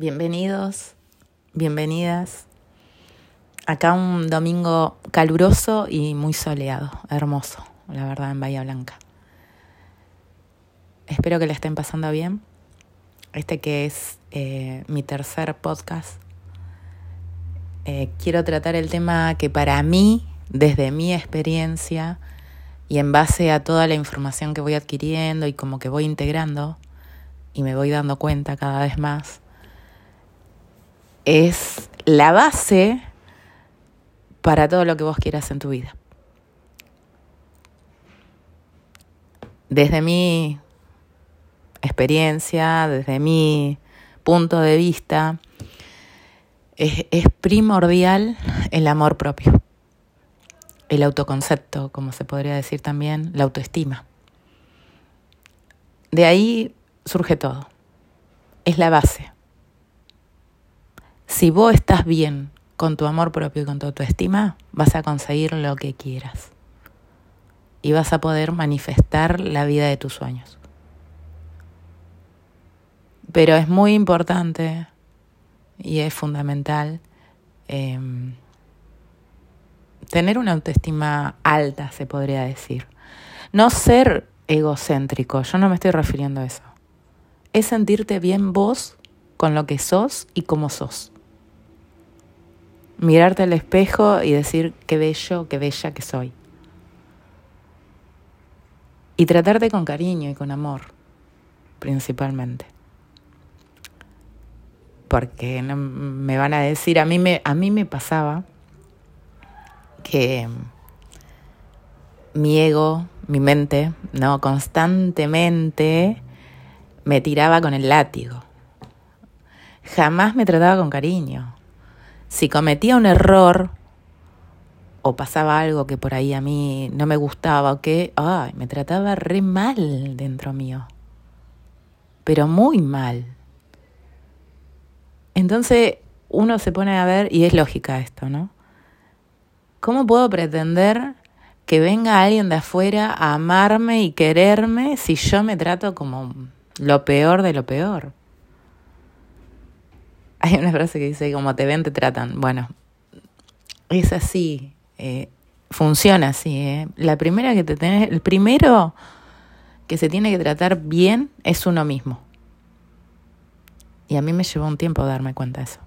Bienvenidos, bienvenidas. Acá un domingo caluroso y muy soleado, hermoso, la verdad, en Bahía Blanca. Espero que le estén pasando bien. Este que es eh, mi tercer podcast. Eh, quiero tratar el tema que para mí, desde mi experiencia y en base a toda la información que voy adquiriendo y como que voy integrando y me voy dando cuenta cada vez más, es la base para todo lo que vos quieras en tu vida. Desde mi experiencia, desde mi punto de vista, es, primordial el amor propio, el autoconcepto, como se podría decir también, la autoestima. De ahí surge todo, es la base. Si vos estás bien con tu amor propio y con tu autoestima, vas a conseguir lo que quieras. Y vas a poder manifestar la vida de tus sueños. Pero es muy importante y es fundamental eh, tener una autoestima alta, se podría decir. No ser egocéntrico, yo no me estoy refiriendo a eso. Es sentirte bien vos con lo que sos y cómo sos mirarte al espejo y decir qué bello, qué bella que soy. Y tratarte con cariño y con amor, principalmente. Porque no me van a decir, a mí me, a mí me pasaba que mi ego, mi mente, no constantemente me tiraba con el látigo. Jamás me trataba con cariño si cometía un error o pasaba algo que por ahí a mí no me gustaba o que, ay, me trataba re mal dentro mío. Pero muy mal. Entonces uno se pone a ver, y es lógica esto, ¿no? ¿Cómo puedo pretender que venga alguien de afuera a amarme y quererme si yo me trato como lo peor de lo peor? Hay una frase que dice, como te ven, te tratan. Bueno, es así, eh, funciona así. Eh. La primera que te tenés, el primero que se tiene que tratar bien es uno mismo. Y a mí me llevó un tiempo darme cuenta de eso.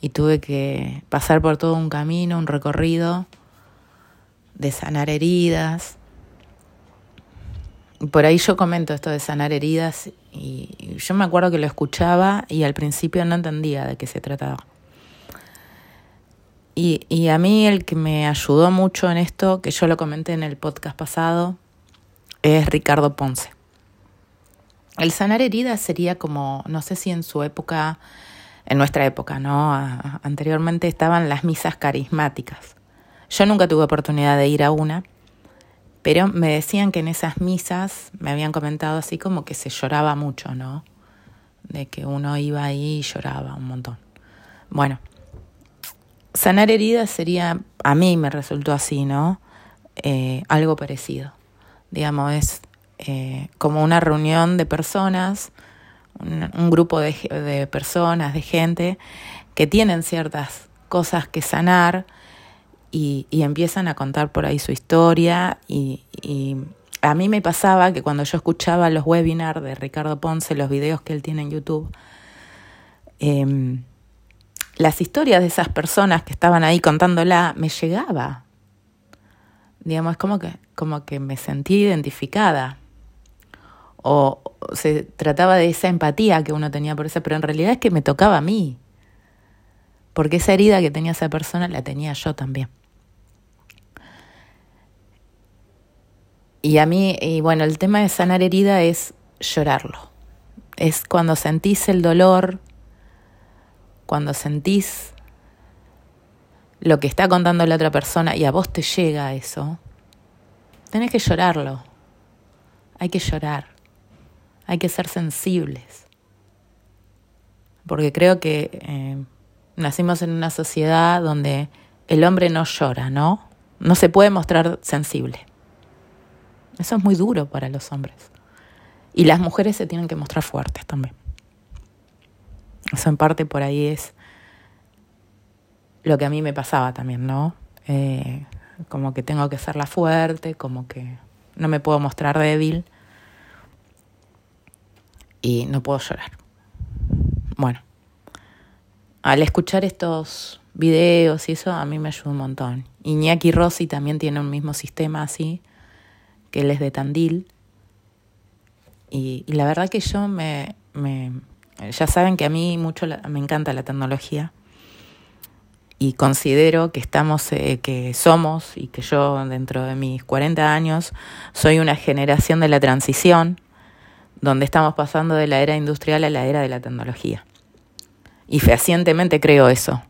Y tuve que pasar por todo un camino, un recorrido de sanar heridas, por ahí yo comento esto de sanar heridas y yo me acuerdo que lo escuchaba y al principio no entendía de qué se trataba. Y, a mí el que me ayudó mucho en esto, que yo lo comenté en el podcast pasado, es Ricardo Ponce. El sanar heridas sería como, no sé si en su época, en nuestra época, ¿no? anteriormente estaban las misas carismáticas. Yo nunca tuve oportunidad de ir a una, pero me decían que en esas misas me habían comentado así como que se lloraba mucho, ¿no? De que uno iba ahí y lloraba un montón. Bueno, sanar heridas sería, a mí me resultó así, ¿no? Eh, algo parecido. Digamos, es eh, como una reunión de personas, un, un grupo de, de personas, de gente que tienen ciertas cosas que sanar y, empiezan a contar por ahí su historia y, a mí me pasaba que cuando yo escuchaba los webinars de Ricardo Ponce, los videos que él tiene en YouTube, em, las historias de esas personas que estaban ahí contándola me llegaba. Digamos, como que, como que me sentí identificada. O se trataba de esa empatía que uno tenía por esa, pero en realidad es que me tocaba a mí. Porque esa herida que tenía esa persona la tenía yo también. Y a mí, y bueno, el tema de sanar herida es llorarlo. Es cuando sentís el dolor, cuando sentís lo que está contando la otra persona y a vos te llega eso, tenés que llorarlo. Hay que llorar. Hay que ser sensibles. Porque creo que eh, nacimos en una sociedad donde el hombre no llora, ¿no? No se puede mostrar sensible. Eso es muy duro para los hombres. Y las mujeres se tienen que mostrar fuertes también. Eso en parte por ahí es lo que a mí me pasaba también, ¿no? Eh, como que tengo que ser la fuerte, como que no me puedo mostrar débil y no puedo llorar. Bueno, al escuchar estos videos y eso a mí me ayuda un montón. Iñaki Rossi también tiene un mismo sistema así, que él es de Tandil. Y, la verdad que yo me, me, Ya saben que a mí mucho me encanta la tecnología y considero que estamos, eh, que somos y que yo dentro de mis 40 años soy una generación de la transición donde estamos pasando de la era industrial a la era de la tecnología. Y fehacientemente creo eso.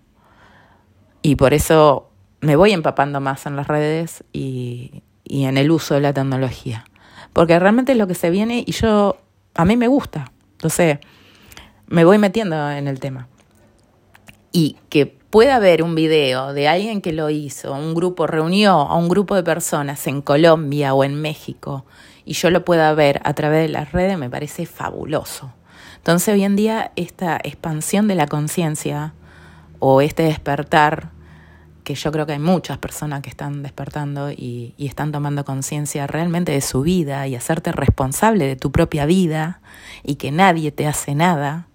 Y por eso me voy empapando más en las redes y, y en el uso de la tecnología. Porque realmente es lo que se viene y yo, a mí me gusta. Entonces, me voy metiendo en el tema. Y que pueda haber un video de alguien que lo hizo, un grupo reunió a un grupo de personas en Colombia o en México y yo lo pueda ver a través de las redes me parece fabuloso. Entonces hoy en día esta expansión de la conciencia o este despertar, que yo creo que hay muchas personas que están despertando y, están tomando conciencia realmente de su vida y hacerte responsable de tu propia vida y que nadie te hace nada,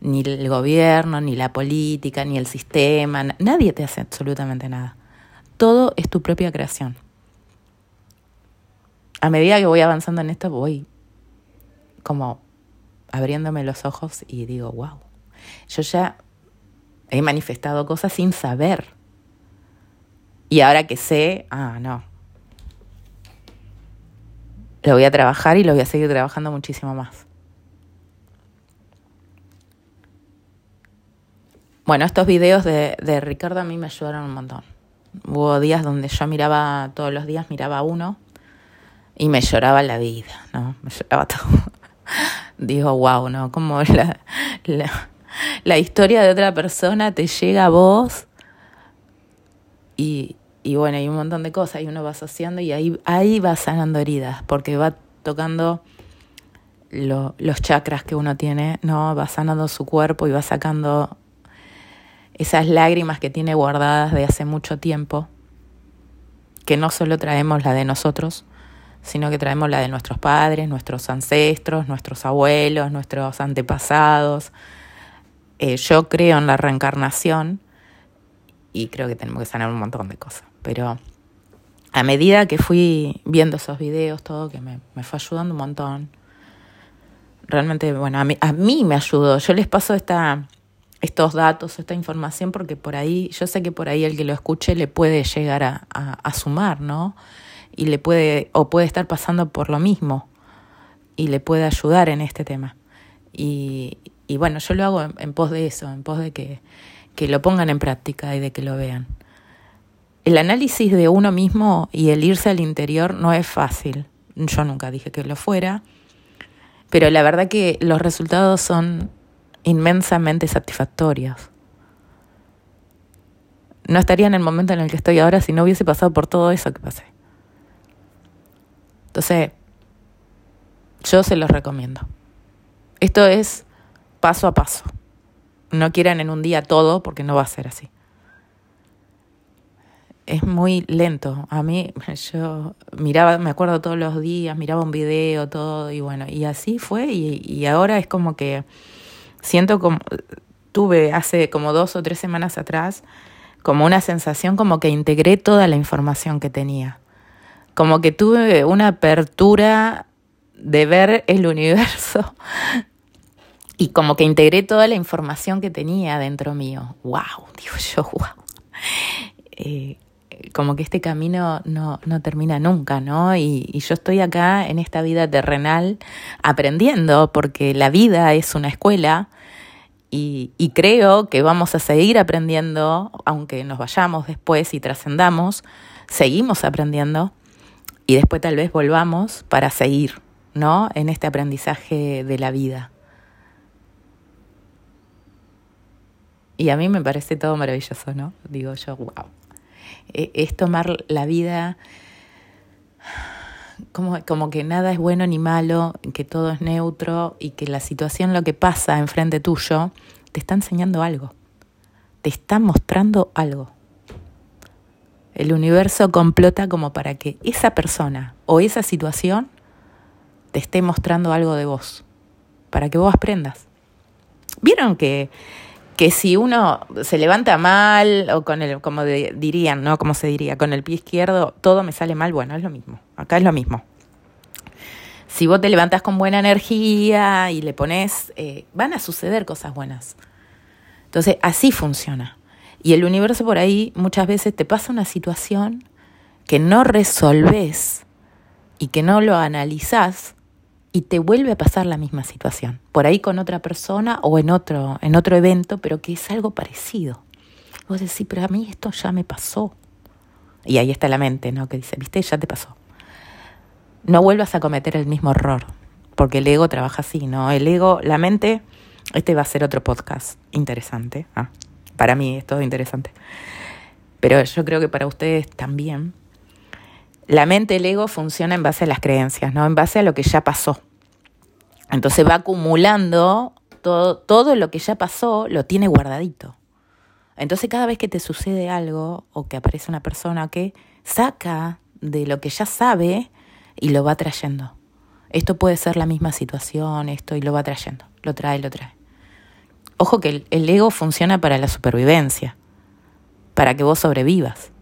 ni el gobierno, ni la política, ni el sistema, nadie te hace absolutamente nada. Todo es tu propia creación. A medida que voy avanzando en esto, voy como abriéndome los ojos y digo, wow, yo ya he manifestado cosas sin saber. Y ahora que sé, ah, no. Lo voy a trabajar y lo voy a seguir trabajando muchísimo más. Bueno, estos videos de, de Ricardo a mí me ayudaron un montón. Hubo días donde yo miraba, todos los días miraba uno y me lloraba la vida, ¿no? Me lloraba todo. Digo, wow, ¿no? Como la, la, la, historia de otra persona te llega a vos y, y bueno, hay un montón de cosas y uno va asociando y ahí, ahí va sanando heridas porque va tocando lo, los chakras que uno tiene, ¿no? Va sanando su cuerpo y va sacando esas lágrimas que tiene guardadas de hace mucho tiempo, que no solo traemos la de nosotros, sino que traemos la de nuestros padres, nuestros ancestros, nuestros abuelos, nuestros antepasados. Eh, yo creo en la reencarnación y creo que tenemos que sanar un montón de cosas, pero a medida que fui viendo esos videos, todo, que me, me fue ayudando un montón. Realmente, bueno, a mí, a mí me ayudó. Yo les paso esta, estos datos, esta información, porque por ahí, yo sé que por ahí el que lo escuche le puede llegar a, a, sumar, ¿no? Y le puede, o puede estar pasando por lo mismo y le puede ayudar en este tema. Y, y bueno, yo lo hago en, pos de eso, en pos de que, que lo pongan en práctica y de que lo vean. El análisis de uno mismo y el irse al interior no es fácil. Yo nunca dije que lo fuera, pero la verdad que los resultados son inmensamente satisfactorias. No estaría en el momento en el que estoy ahora si no hubiese pasado por todo eso que pasé. Entonces, yo se los recomiendo. Esto es paso a paso. No quieran en un día todo porque no va a ser así. Es muy lento. A mí, yo miraba, me acuerdo todos los días, miraba un video, todo, y bueno, y así fue, y, y ahora es como que Siento como, tuve hace como dos o tres semanas atrás, como una sensación como que integré toda la información que tenía. Como que tuve una apertura de ver el universo y como que integré toda la información que tenía dentro mío. ¡Wow! Digo yo, wow. Eh, como que este camino no, no termina nunca, ¿no? Y, y, yo estoy acá en esta vida terrenal aprendiendo, porque la vida es una escuela y, y, creo que vamos a seguir aprendiendo, aunque nos vayamos después y trascendamos, seguimos aprendiendo y después tal vez volvamos para seguir, ¿no? En este aprendizaje de la vida. Y a mí me parece todo maravilloso, ¿no? Digo yo, wow. E, es tomar la vida como, como que nada es bueno ni malo, que todo es neutro y que la situación, lo que pasa enfrente tuyo, te está enseñando algo, te está mostrando algo. El universo complota como para que esa persona o esa situación te esté mostrando algo de vos, para que vos aprendas. ¿Vieron que, que si uno se levanta mal o con el, como dirían, ¿no? Como se diría, con el pie izquierdo, todo me sale mal? Bueno, es lo mismo. Acá es lo mismo. Si vos te levantas con buena energía y le pones, eh, van a suceder cosas buenas. Entonces, así funciona. Y el universo por ahí muchas veces te pasa una situación que no resolves y que no lo analizás y te vuelve a pasar la misma situación. Por ahí con otra persona o en otro, en otro evento, pero que es algo parecido. Vos decís, pero a mí esto ya me pasó. Y ahí está la mente, ¿no? Que dice, viste, ya te pasó. No vuelvas a cometer el mismo error, porque el ego trabaja así, ¿no? El ego, la mente este va a ser otro podcast interesante. Ah, para mí es todo interesante. Pero yo creo que para ustedes también. La mente, el ego funciona en base a las creencias, ¿no? En base a lo que ya pasó. Entonces va acumulando todo, todo lo que ya pasó, lo tiene guardadito. Entonces cada vez que te sucede algo o que aparece una persona que saca de lo que ya sabe y lo va trayendo. Esto puede ser la misma situación, esto y lo va trayendo, lo trae, lo trae. Ojo que el, ego funciona para la supervivencia, para que vos sobrevivas.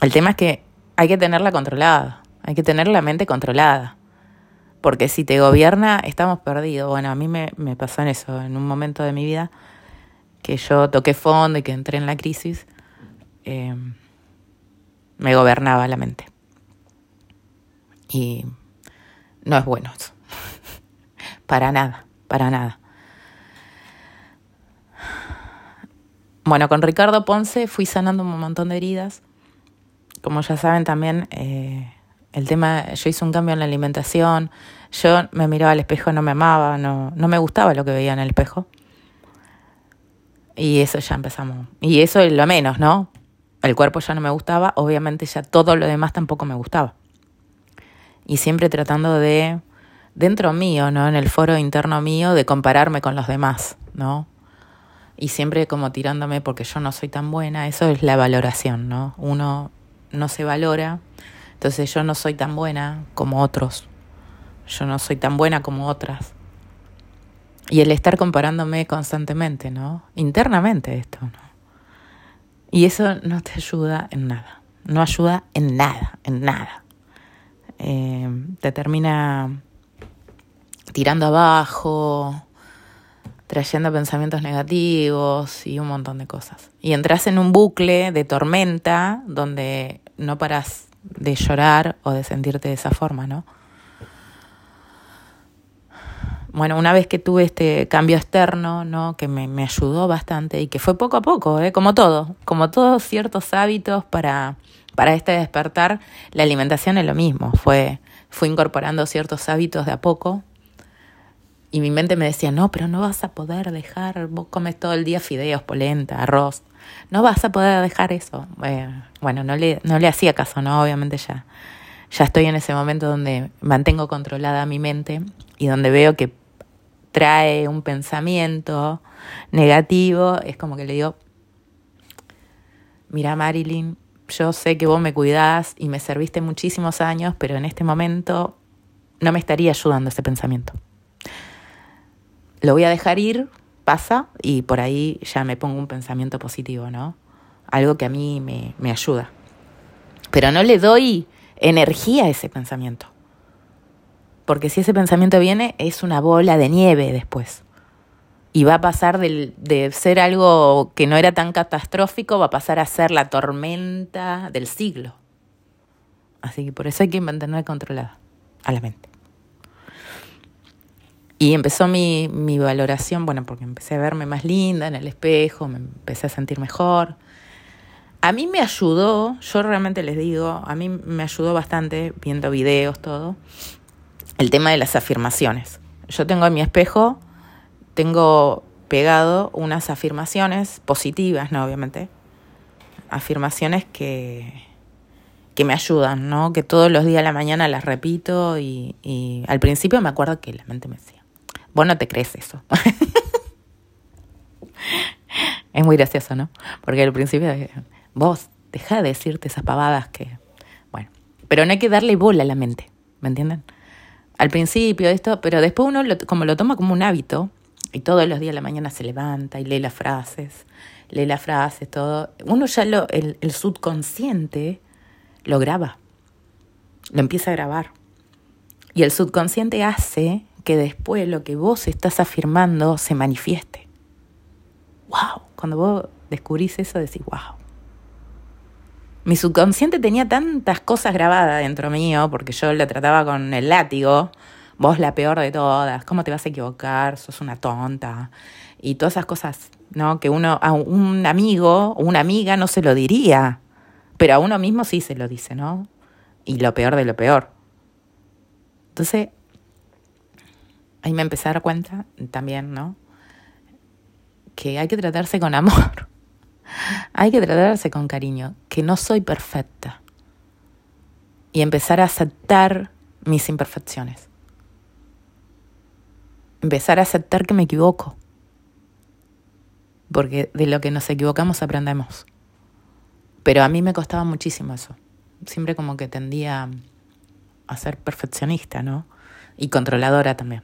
El tema es que hay que tenerla controlada, hay que tener la mente controlada. Porque si te gobierna, estamos perdidos. Bueno, a mí me, pasó en eso, en un momento de mi vida, que yo toqué fondo y que entré en la crisis, eh, me gobernaba la mente. Y no es bueno eso. para nada, para nada. Bueno, con Ricardo Ponce fui sanando un montón de heridas. Como ya saben también, eh, el tema, yo hice un cambio en la alimentación, yo me miraba al espejo, no me amaba, no, no me gustaba lo que veía en el espejo. Y eso ya empezamos. Y eso es lo menos, ¿no? El cuerpo ya no me gustaba, obviamente ya todo lo demás tampoco me gustaba. Y siempre tratando de, dentro mío, ¿no? En el foro interno mío, de compararme con los demás, ¿no? y siempre como tirándome porque yo no soy tan buena, eso es la valoración, ¿no? Uno no se valora, entonces yo no soy tan buena como otros, yo no soy tan buena como otras. Y el estar comparándome constantemente, ¿no? Internamente esto, ¿no? Y eso no te ayuda en nada, no ayuda en nada, en nada. Eh, te termina tirando abajo, trayendo pensamientos negativos y un montón de cosas. Y entras en un bucle de tormenta donde no paras de llorar o de sentirte de esa forma, ¿no? Bueno, una vez que tuve este cambio externo, ¿no? Que me, ayudó bastante y que fue poco a poco, ¿eh? Como todo, como todos ciertos hábitos para, para este despertar, la alimentación es lo mismo, fue, fui incorporando ciertos hábitos de a poco y mi mente me decía, no, pero no vas a poder dejar, vos comes todo el día fideos, polenta, arroz, no vas a poder dejar eso. bueno, no le, no le hacía caso, ¿no? Obviamente ya, ya estoy en ese momento donde mantengo controlada mi mente y donde veo que trae un pensamiento negativo, es como que le digo, mira Marilyn, yo sé que vos me cuidás y me serviste muchísimos años, pero en este momento no me estaría ayudando ese pensamiento lo voy a dejar ir, y por ahí ya me pongo un pensamiento positivo, ¿no? Algo que a mí me, me ayuda. Pero no le doy energía a ese pensamiento. Porque si ese pensamiento viene, es una bola de nieve después. Y va a pasar de, de ser algo que no era tan catastrófico, va a pasar a ser la tormenta del siglo. Así que por eso hay que mantener controlada a la mente. Y empezó mi, mi valoración, bueno, porque empecé a verme más linda en el espejo, me empecé a sentir mejor. A mí me ayudó, yo realmente les digo, a mí me ayudó bastante viendo videos, todo, el tema de las afirmaciones. Yo tengo en mi espejo, tengo pegado unas afirmaciones positivas, ¿no? Obviamente. Afirmaciones que, que me ayudan, ¿no? Que todos los días a la mañana las repito y, al principio me acuerdo que la mente me vos no te crees eso. es muy gracioso, ¿no? Porque al principio, vos, deja de decirte esas pavadas que, bueno, pero no hay que darle bola a la mente, ¿me entienden? Al principio esto, pero después uno como lo toma como un hábito y todos los días a la mañana se levanta y lee las frases, lee las frases, todo, uno ya lo, el subconsciente lo graba, lo empieza a grabar. Y el subconsciente hace que después lo que vos estás afirmando se manifieste. ¡Wow! Cuando vos descubrís eso, decís, wow. Mi subconsciente tenía tantas cosas grabadas dentro mío, porque yo la trataba con el látigo. Vos la peor de todas, ¿cómo te vas a equivocar? Sos una tonta. Y todas esas cosas, ¿no? Que uno, a un amigo o una amiga no se lo diría. Pero a uno mismo sí se lo dice, ¿no? Y lo peor de lo peor. Entonces, ahí me empecé a dar cuenta también, ¿no? Que hay que tratarse con amor. hay que tratarse con cariño, que no soy perfecta. Y empezar a aceptar mis imperfecciones. Empezar a aceptar que me equivoco. Porque de lo que nos equivocamos aprendemos. Pero a mí me costaba muchísimo eso. Siempre como que tendía a ser perfeccionista, ¿no? Y controladora también.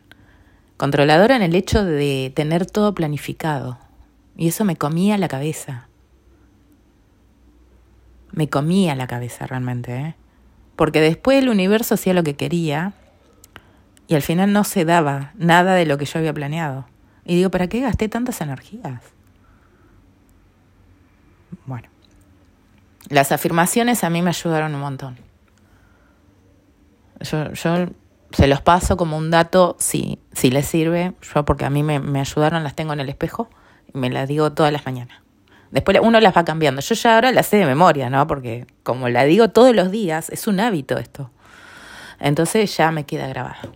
Controladora en el hecho de tener todo planificado. Y eso me comía la cabeza. Me comía la cabeza realmente, ¿eh? Porque después el universo hacía lo que quería y al final no se daba nada de lo que yo había planeado. Y digo, ¿para qué gasté tantas energías? Bueno. Las afirmaciones a mí me ayudaron un montón. Yo, yo se los paso como un dato, si, si les sirve, yo porque a mí me, me ayudaron, las tengo en el espejo y me las digo todas las mañanas. Después uno las va cambiando. Yo ya ahora las sé de memoria, ¿no? Porque como la digo todos los días, es un hábito esto. Entonces ya me queda grabado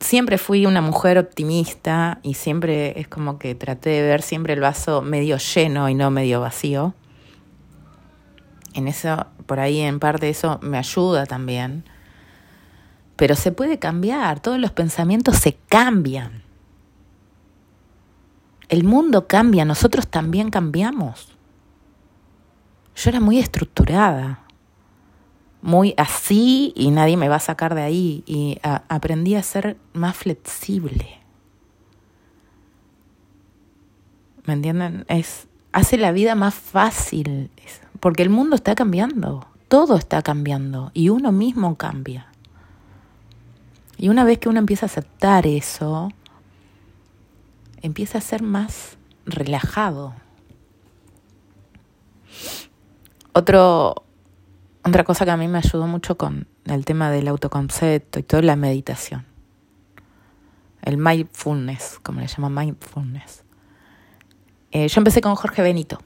siempre fui una mujer optimista y siempre es como que traté de ver siempre el vaso medio lleno y no medio vacío. En eso, por ahí en parte eso me ayuda también. Pero se puede cambiar, todos los pensamientos se cambian. El mundo cambia, nosotros también cambiamos. Yo era muy estructurada, muy así y nadie me va a sacar de ahí. Y aprendí a ser más flexible. ¿Me entienden? Es, hace la vida más fácil, porque el mundo está cambiando, todo está cambiando y uno mismo cambia. Y una vez que uno empieza a aceptar eso, empieza a ser más relajado. Otra cosa que a mí me ayudó mucho con el tema del autoconcepto y toda la meditación. El mindfulness, como le llaman mindfulness. Eh, yo empecé con Jorge Benito,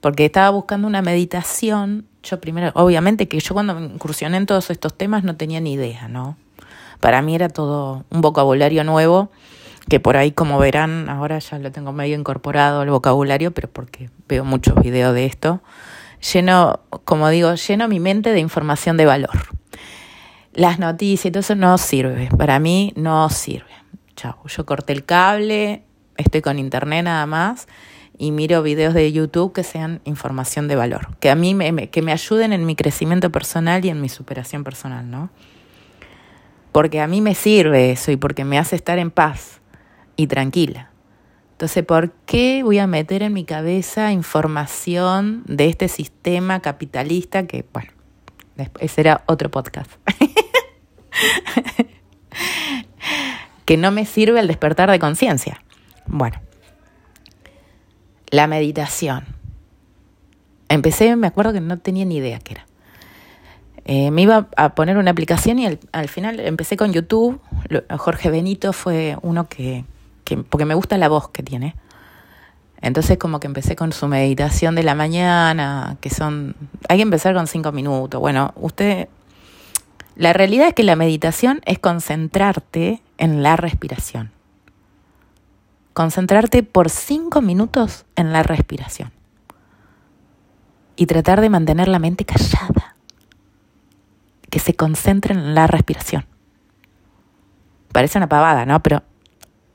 porque estaba buscando una meditación. Yo primero, obviamente que yo cuando incursioné en todos estos temas no tenía ni idea, ¿no? Para mí era todo un vocabulario nuevo, que por ahí, como verán, ahora ya lo tengo medio incorporado al vocabulario, pero porque veo muchos videos de esto lleno, como digo, lleno mi mente de información de valor. Las noticias y todo eso no sirve, para mí no sirve. Chao, yo corté el cable, estoy con internet nada más y miro videos de YouTube que sean información de valor, que a mí me, que me ayuden en mi crecimiento personal y en mi superación personal, ¿no? Porque a mí me sirve eso y porque me hace estar en paz y tranquila. Entonces, ¿por qué voy a meter en mi cabeza información de este sistema capitalista que, bueno, ese era otro podcast? que no me sirve el despertar de conciencia. Bueno, la meditación. Empecé, me acuerdo que no tenía ni idea qué era. Eh, me iba a poner una aplicación y al final empecé con YouTube. Jorge Benito fue uno que, porque me gusta la voz que tiene. Entonces como que empecé con su meditación de la mañana, que son, hay que empezar con cinco minutos. Bueno, usted, la realidad es que la meditación es concentrarte en la respiración. Concentrarte por cinco minutos en la respiración. y tratar de mantener la mente callada, que se concentren en la respiración. Parece una pavada, ¿no? Pero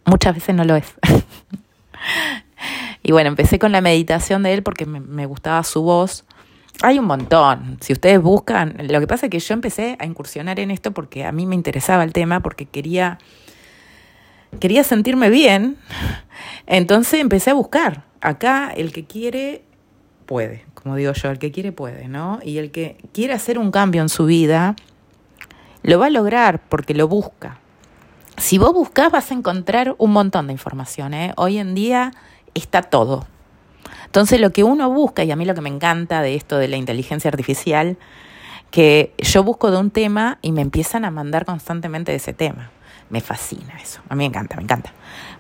muchas veces no lo es. y bueno, empecé con la meditación de él porque me, me gustaba su voz. Hay un montón. Si ustedes buscan, lo que pasa es que yo empecé a incursionar en esto porque a mí me interesaba el tema, porque quería quería sentirme bien. Entonces empecé a buscar. Acá el que quiere puede, como digo yo, el que quiere puede, ¿no? Y el que quiere hacer un cambio en su vida lo va a lograr porque lo busca. Si vos buscas vas a encontrar un montón de información. ¿eh? Hoy en día está todo. Entonces lo que uno busca, y a mí lo que me encanta de esto de la inteligencia artificial, que yo busco de un tema y me empiezan a mandar constantemente de ese tema. Me fascina eso, a mí me encanta, me encanta.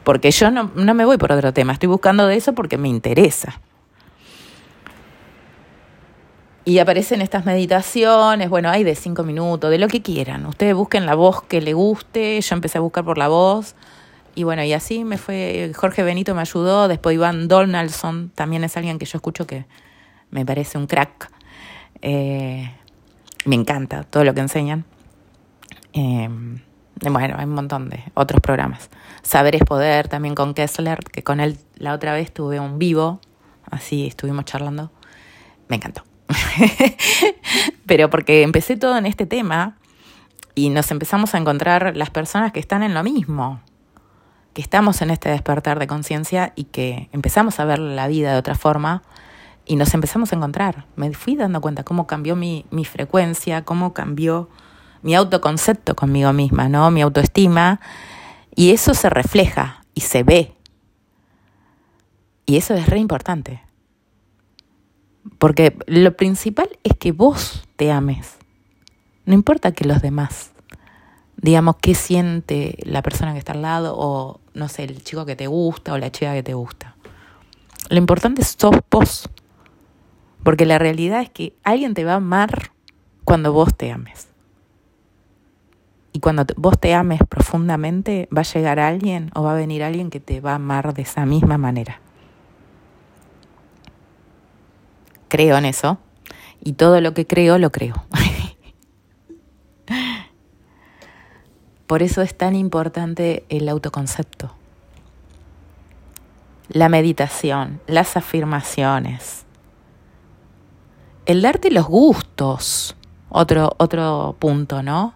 Porque yo no, no me voy por otro tema, estoy buscando de eso porque me interesa. Y aparecen estas meditaciones, bueno, hay de cinco minutos, de lo que quieran. Ustedes busquen la voz que le guste, yo empecé a buscar por la voz. Y bueno, y así me fue, Jorge Benito me ayudó, después Iván Donaldson, también es alguien que yo escucho que me parece un crack. Eh, me encanta todo lo que enseñan. Eh, bueno, hay un montón de otros programas. Saber es poder, también con Kessler, que con él la otra vez tuve un vivo, así estuvimos charlando. Me encantó. Pero porque empecé todo en este tema y nos empezamos a encontrar las personas que están en lo mismo, que estamos en este despertar de conciencia y que empezamos a ver la vida de otra forma y nos empezamos a encontrar. Me fui dando cuenta cómo cambió mi, mi frecuencia, cómo cambió mi autoconcepto conmigo misma, ¿no? Mi autoestima. Y eso se refleja y se ve. Y eso es re importante. Porque lo principal es que vos te ames. No importa que los demás, digamos, qué siente la persona que está al lado o, no sé, el chico que te gusta o la chica que te gusta. Lo importante es sos vos. Porque la realidad es que alguien te va a amar cuando vos te ames. Y cuando vos te ames profundamente, va a llegar alguien o va a venir alguien que te va a amar de esa misma manera. Creo en eso. Y todo lo que creo, lo creo. Por eso es tan importante el autoconcepto. La meditación, las afirmaciones. El darte los gustos. Otro, otro punto, ¿no?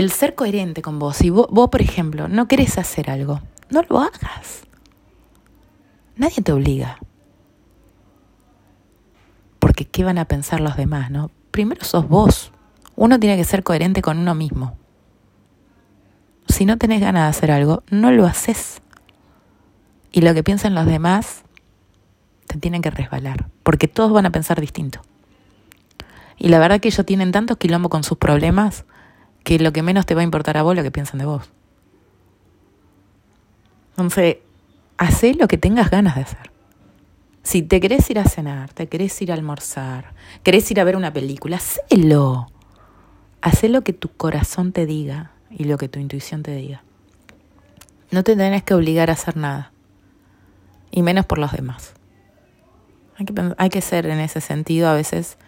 El ser coherente con vos. Si vos, por ejemplo, no querés hacer algo, no lo hagas. Nadie te obliga. Porque ¿qué van a pensar los demás, no? Primero sos vos. Uno tiene que ser coherente con uno mismo. Si no tenés ganas de hacer algo, no lo haces. Y lo que piensan los demás te tienen que resbalar, porque todos van a pensar distinto. Y la verdad que ellos tienen tantos quilombo con sus problemas que lo que menos te va a importar a vos lo que piensan de vos. Entonces, hacé lo que tengas ganas de hacer. Si te querés ir a cenar, te querés ir a almorzar, querés ir a ver una película, hacelo. Hacé lo que tu corazón te diga y lo que tu intuición te diga. No te tenés que obligar a hacer nada, y menos por los demás. Hay que, hay que ser en ese sentido a veces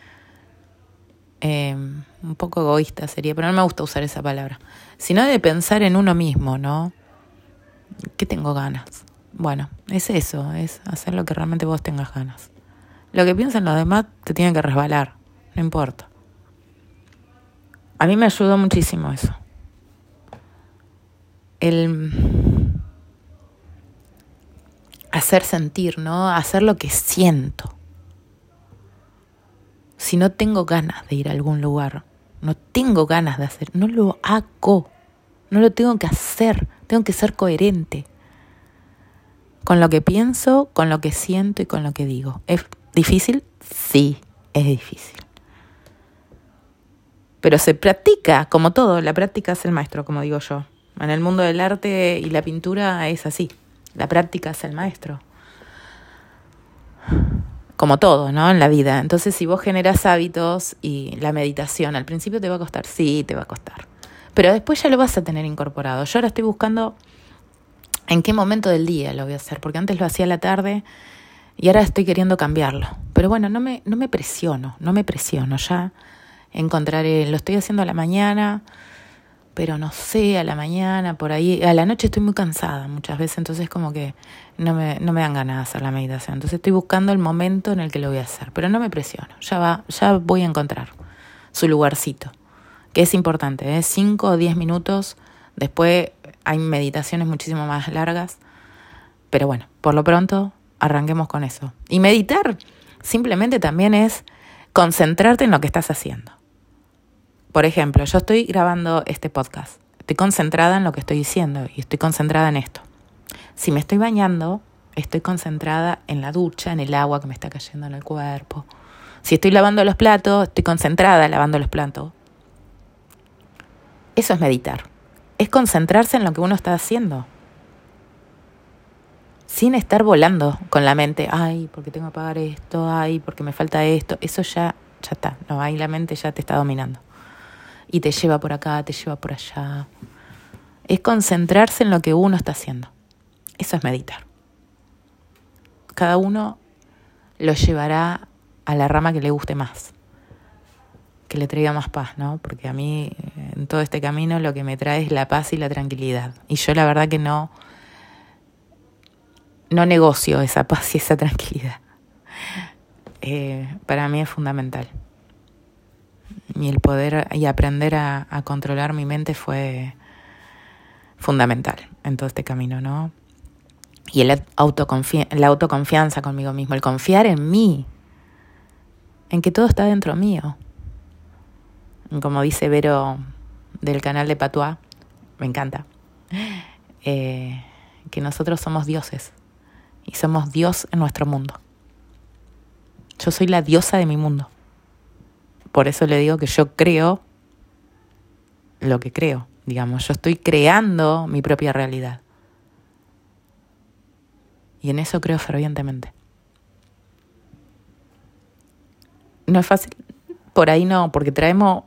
eh, un poco egoísta sería, pero no me gusta usar esa palabra, sino de pensar en uno mismo, ¿no? ¿Qué tengo ganas? Bueno, es eso, es hacer lo que realmente vos tengas ganas. Lo que piensan los demás te tiene que resbalar, no importa. A mí me ayudó muchísimo eso. El hacer sentir, ¿no? Hacer lo que siento si no tengo ganas de ir a algún lugar, no tengo ganas de hacer, no lo hago, no lo tengo que hacer, tengo que ser coherente con lo que pienso, con lo que siento y con lo que digo. ¿Es difícil? Sí, es difícil. Pero se practica, como todo, la práctica es el maestro, como digo yo. En el mundo del arte y la pintura es así, la práctica es el maestro como todo, ¿no? En la vida. Entonces, si vos generas hábitos y la meditación, al principio te va a costar, sí, te va a costar. Pero después ya lo vas a tener incorporado. Yo ahora estoy buscando en qué momento del día lo voy a hacer, porque antes lo hacía la tarde Y ahora estoy queriendo cambiarlo. Pero bueno, no me, no me presiono, no me presiono. Ya encontraré, lo estoy haciendo a la mañana, pero no sé, a la mañana, por ahí, a la noche estoy muy cansada muchas veces, entonces como que no me, no me dan ganas de hacer la meditación. Entonces estoy buscando el momento en el que lo voy a hacer, pero no me presiono, ya va, ya voy a encontrar su lugarcito, que es importante, ¿eh? 5 o 10 minutos, después hay meditaciones muchísimo más largas, pero bueno, por lo pronto arranquemos con eso. Y meditar simplemente también es concentrarte en lo que estás haciendo. Por ejemplo, yo estoy grabando este podcast, estoy concentrada en lo que estoy diciendo y estoy concentrada en esto. Si me estoy bañando, estoy concentrada en la ducha, en el agua que me está cayendo en el cuerpo. Si estoy lavando los platos, estoy concentrada lavando los platos. Eso es meditar. Es concentrarse en lo que uno está haciendo. Sin estar volando con la mente, ay, porque tengo que pagar esto, ay, porque me falta esto. Eso ya, ya está. No, ahí la mente ya te está dominando y te lleva por acá, te lleva por allá. Es concentrarse en lo que uno está haciendo. Eso es meditar. Cada uno lo llevará a la rama que le guste más, que le traiga más paz, ¿no? Porque a mí en todo este camino lo que me trae es la paz y la tranquilidad. Y yo la verdad que no, no negocio esa paz y esa tranquilidad. Eh, para mí es fundamental y el poder y aprender a, controlar mi mente fue fundamental en todo este camino, ¿no? Y la autoconfianza conmigo mismo, el confiar en mí, en que todo está dentro mío. Como dice Vero del canal de Patois, me encanta, eh, que nosotros somos dioses y somos Dios en nuestro mundo. Yo soy la diosa de mi mundo. Por eso le digo que yo creo lo que creo, digamos, yo estoy creando mi propia realidad. Y en eso creo fervientemente. No es fácil, por ahí no, porque traemos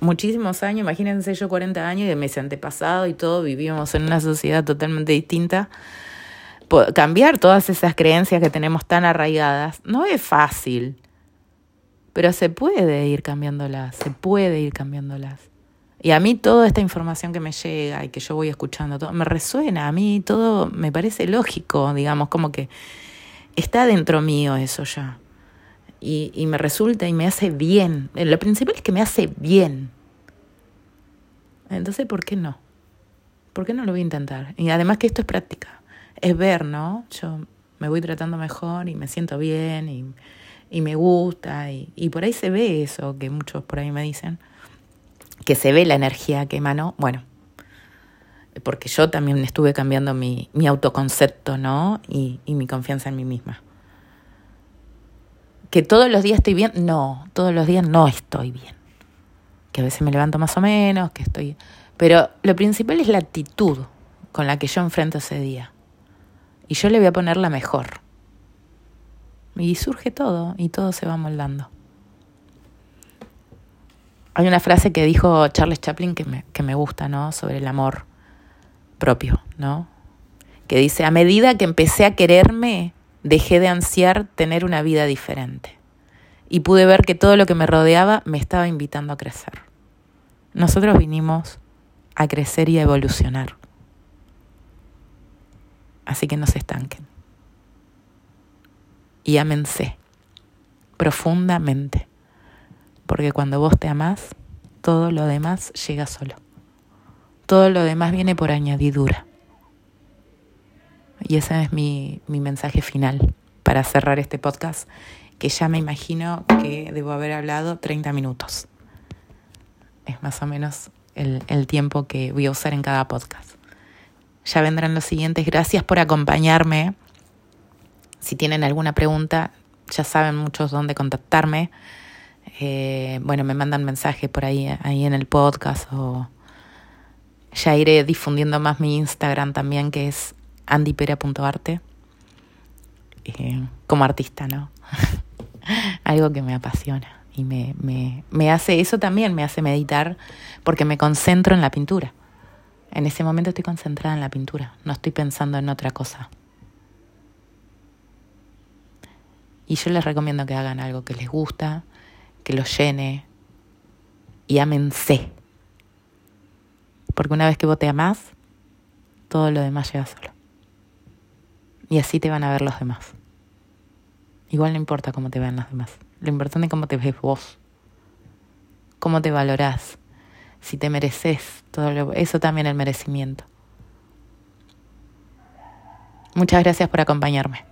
muchísimos años, imagínense yo 40 años y de mis antepasados y todo, vivimos en una sociedad totalmente distinta. Cambiar todas esas creencias que tenemos tan arraigadas no es fácil. Pero se puede ir cambiándolas, se puede ir cambiándolas. Y a mí toda esta información que me llega y que yo voy escuchando, todo, me resuena, a mí todo me parece lógico, digamos, como que está dentro mío eso ya. Y, y me resulta y me hace bien. Lo principal es que me hace bien. Entonces, ¿por qué no? ¿Por qué no lo voy a intentar? Y además que esto es práctica, es ver, ¿no? Yo me voy tratando mejor y me siento bien y y me gusta y, y por ahí se ve eso que muchos por ahí me dicen, que se ve la energía que emanó, bueno, porque yo también estuve cambiando mi, mi autoconcepto, ¿no? Y, y mi confianza en mí misma. Que todos los días estoy bien, no, todos los días no estoy bien. Que a veces me levanto más o menos, que estoy... Pero lo principal es la actitud con la que yo enfrento ese día. Y yo le voy a poner la mejor. Y surge todo y todo se va moldando. Hay una frase que dijo Charles Chaplin que me, que me gusta, ¿no? Sobre el amor propio, ¿no? Que dice, a medida que empecé a quererme, dejé de ansiar tener una vida diferente. Y pude ver que todo lo que me rodeaba me estaba invitando a crecer. Nosotros vinimos a crecer y a evolucionar. Así que no se estanquen y ámense profundamente. Porque cuando vos te amás, todo lo demás llega solo. Todo lo demás viene por añadidura. Y ese es mi, mi mensaje final para cerrar este podcast, que ya me imagino que debo haber hablado 30 minutos. Es más o menos el, el tiempo que voy a usar en cada podcast. Ya vendrán los siguientes. Gracias por acompañarme si tienen alguna pregunta, ya saben muchos dónde contactarme. Eh, bueno, me mandan mensajes por ahí, ahí en el podcast o ya iré difundiendo más mi Instagram también, que es andipera.arte, eh, como artista, ¿no? Algo que me apasiona y me, me, me hace, eso también me hace meditar porque me concentro en la pintura. En ese momento estoy concentrada en la pintura, no estoy pensando en otra cosa. Y yo les recomiendo que hagan algo que les gusta, que los llene y amense. Porque una vez que vos te amás, todo lo demás llega solo. Y así te van a ver los demás. Igual no importa cómo te vean los demás. Lo importante es cómo te ves vos. Cómo te valorás. Si te mereces todo eso también el merecimiento. Muchas gracias por acompañarme.